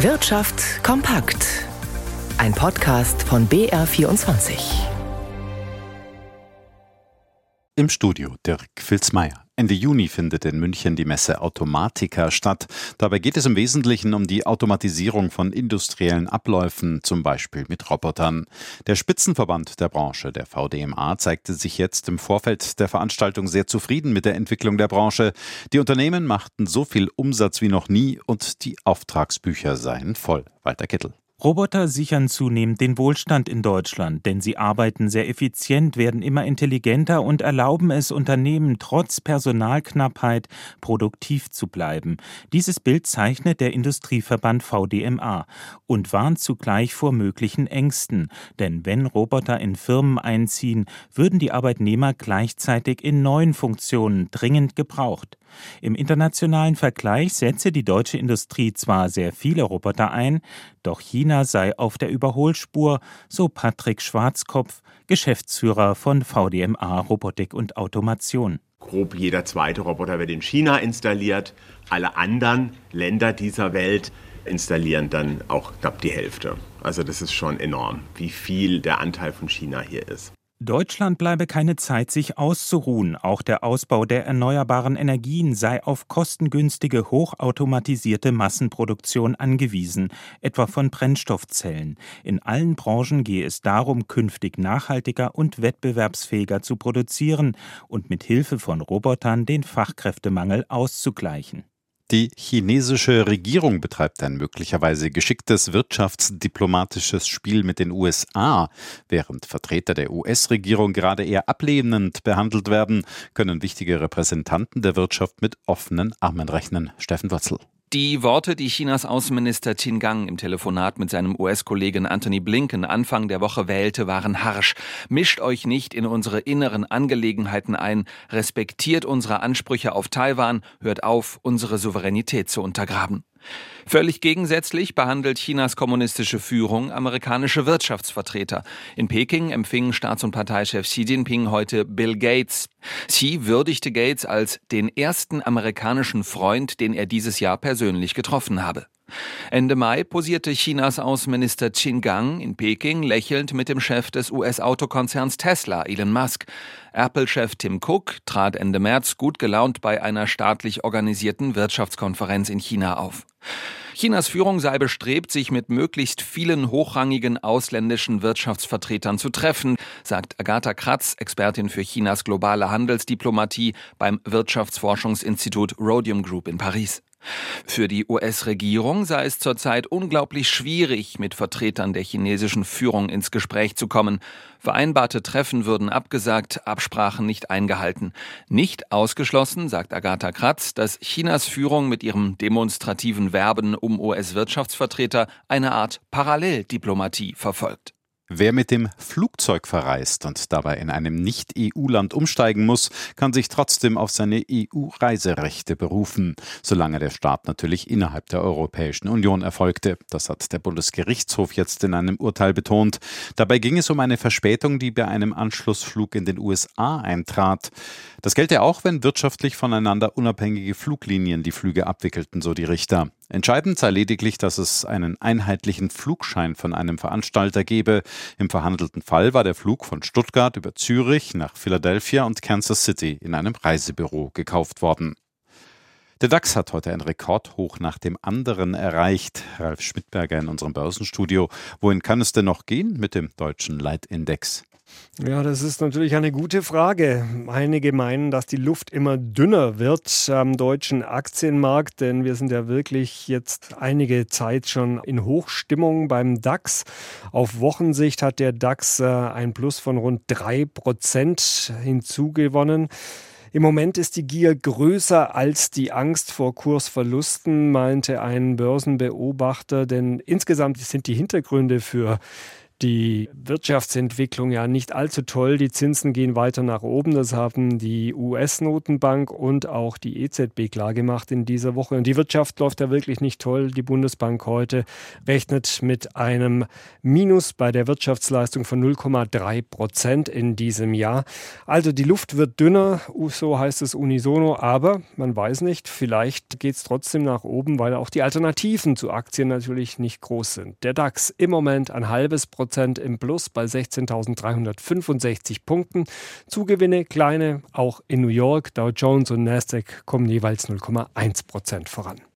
Wirtschaft kompakt. Ein Podcast von BR24. Im Studio Dirk Filzmeier. Ende Juni findet in München die Messe Automatica statt. Dabei geht es im Wesentlichen um die Automatisierung von industriellen Abläufen, zum Beispiel mit Robotern. Der Spitzenverband der Branche, der VDMA, zeigte sich jetzt im Vorfeld der Veranstaltung sehr zufrieden mit der Entwicklung der Branche. Die Unternehmen machten so viel Umsatz wie noch nie und die Auftragsbücher seien voll. Walter Kittel. Roboter sichern zunehmend den Wohlstand in Deutschland, denn sie arbeiten sehr effizient, werden immer intelligenter und erlauben es Unternehmen trotz Personalknappheit produktiv zu bleiben. Dieses Bild zeichnet der Industrieverband VDMA und warnt zugleich vor möglichen Ängsten, denn wenn Roboter in Firmen einziehen, würden die Arbeitnehmer gleichzeitig in neuen Funktionen dringend gebraucht. Im internationalen Vergleich setze die deutsche Industrie zwar sehr viele Roboter ein, doch China sei auf der Überholspur, so Patrick Schwarzkopf, Geschäftsführer von VDMA Robotik und Automation. Grob jeder zweite Roboter wird in China installiert. Alle anderen Länder dieser Welt installieren dann auch knapp die Hälfte. Also das ist schon enorm, wie viel der Anteil von China hier ist. Deutschland bleibe keine Zeit, sich auszuruhen. Auch der Ausbau der erneuerbaren Energien sei auf kostengünstige, hochautomatisierte Massenproduktion angewiesen, etwa von Brennstoffzellen. In allen Branchen gehe es darum, künftig nachhaltiger und wettbewerbsfähiger zu produzieren und mit Hilfe von Robotern den Fachkräftemangel auszugleichen. Die chinesische Regierung betreibt ein möglicherweise geschicktes wirtschaftsdiplomatisches Spiel mit den USA. Während Vertreter der US-Regierung gerade eher ablehnend behandelt werden, können wichtige Repräsentanten der Wirtschaft mit offenen Armen rechnen. Steffen Wurzel. Die Worte, die Chinas Außenminister Qin Gang im Telefonat mit seinem US-Kollegen Anthony Blinken Anfang der Woche wählte, waren harsch. Mischt euch nicht in unsere inneren Angelegenheiten ein, respektiert unsere Ansprüche auf Taiwan, hört auf, unsere Souveränität zu untergraben. Völlig gegensätzlich behandelt Chinas kommunistische Führung amerikanische Wirtschaftsvertreter. In Peking empfing Staats- und Parteichef Xi Jinping heute Bill Gates. Xi würdigte Gates als den ersten amerikanischen Freund, den er dieses Jahr persönlich getroffen habe. Ende Mai posierte Chinas Außenminister Qin Gang in Peking lächelnd mit dem Chef des US-Autokonzerns Tesla, Elon Musk. Apple-Chef Tim Cook trat Ende März gut gelaunt bei einer staatlich organisierten Wirtschaftskonferenz in China auf. Chinas Führung sei bestrebt, sich mit möglichst vielen hochrangigen ausländischen Wirtschaftsvertretern zu treffen, sagt Agatha Kratz, Expertin für Chinas globale Handelsdiplomatie beim Wirtschaftsforschungsinstitut Rhodium Group in Paris. Für die US-Regierung sei es zurzeit unglaublich schwierig, mit Vertretern der chinesischen Führung ins Gespräch zu kommen. Vereinbarte Treffen würden abgesagt, Absprachen nicht eingehalten. Nicht ausgeschlossen, sagt Agatha Kratz, dass Chinas Führung mit ihrem demonstrativen Werben um US-Wirtschaftsvertreter eine Art Paralleldiplomatie verfolgt. Wer mit dem Flugzeug verreist und dabei in einem Nicht-EU-Land umsteigen muss, kann sich trotzdem auf seine EU-Reiserechte berufen, solange der Staat natürlich innerhalb der Europäischen Union erfolgte. Das hat der Bundesgerichtshof jetzt in einem Urteil betont. Dabei ging es um eine Verspätung, die bei einem Anschlussflug in den USA eintrat. Das gelte auch, wenn wirtschaftlich voneinander unabhängige Fluglinien die Flüge abwickelten, so die Richter. Entscheidend sei lediglich, dass es einen einheitlichen Flugschein von einem Veranstalter gebe. Im verhandelten Fall war der Flug von Stuttgart über Zürich nach Philadelphia und Kansas City in einem Reisebüro gekauft worden. Der DAX hat heute ein Rekordhoch nach dem anderen erreicht. Ralf Schmidberger in unserem Börsenstudio. Wohin kann es denn noch gehen mit dem deutschen Leitindex? Ja, das ist natürlich eine gute Frage. Einige meinen, dass die Luft immer dünner wird am deutschen Aktienmarkt, denn wir sind ja wirklich jetzt einige Zeit schon in Hochstimmung beim DAX. Auf Wochensicht hat der DAX äh, ein Plus von rund drei Prozent hinzugewonnen. Im Moment ist die Gier größer als die Angst vor Kursverlusten, meinte ein Börsenbeobachter, denn insgesamt sind die Hintergründe für die Wirtschaftsentwicklung ja nicht allzu toll. Die Zinsen gehen weiter nach oben. Das haben die US-Notenbank und auch die EZB klargemacht in dieser Woche. Und die Wirtschaft läuft ja wirklich nicht toll. Die Bundesbank heute rechnet mit einem Minus bei der Wirtschaftsleistung von 0,3 Prozent in diesem Jahr. Also die Luft wird dünner, so heißt es unisono. Aber man weiß nicht, vielleicht geht es trotzdem nach oben, weil auch die Alternativen zu Aktien natürlich nicht groß sind. Der DAX im Moment ein halbes Prozent Prozent im Plus bei 16.365 Punkten. Zugewinne kleine, auch in New York. Dow Jones und Nasdaq kommen jeweils 0,1 Prozent voran.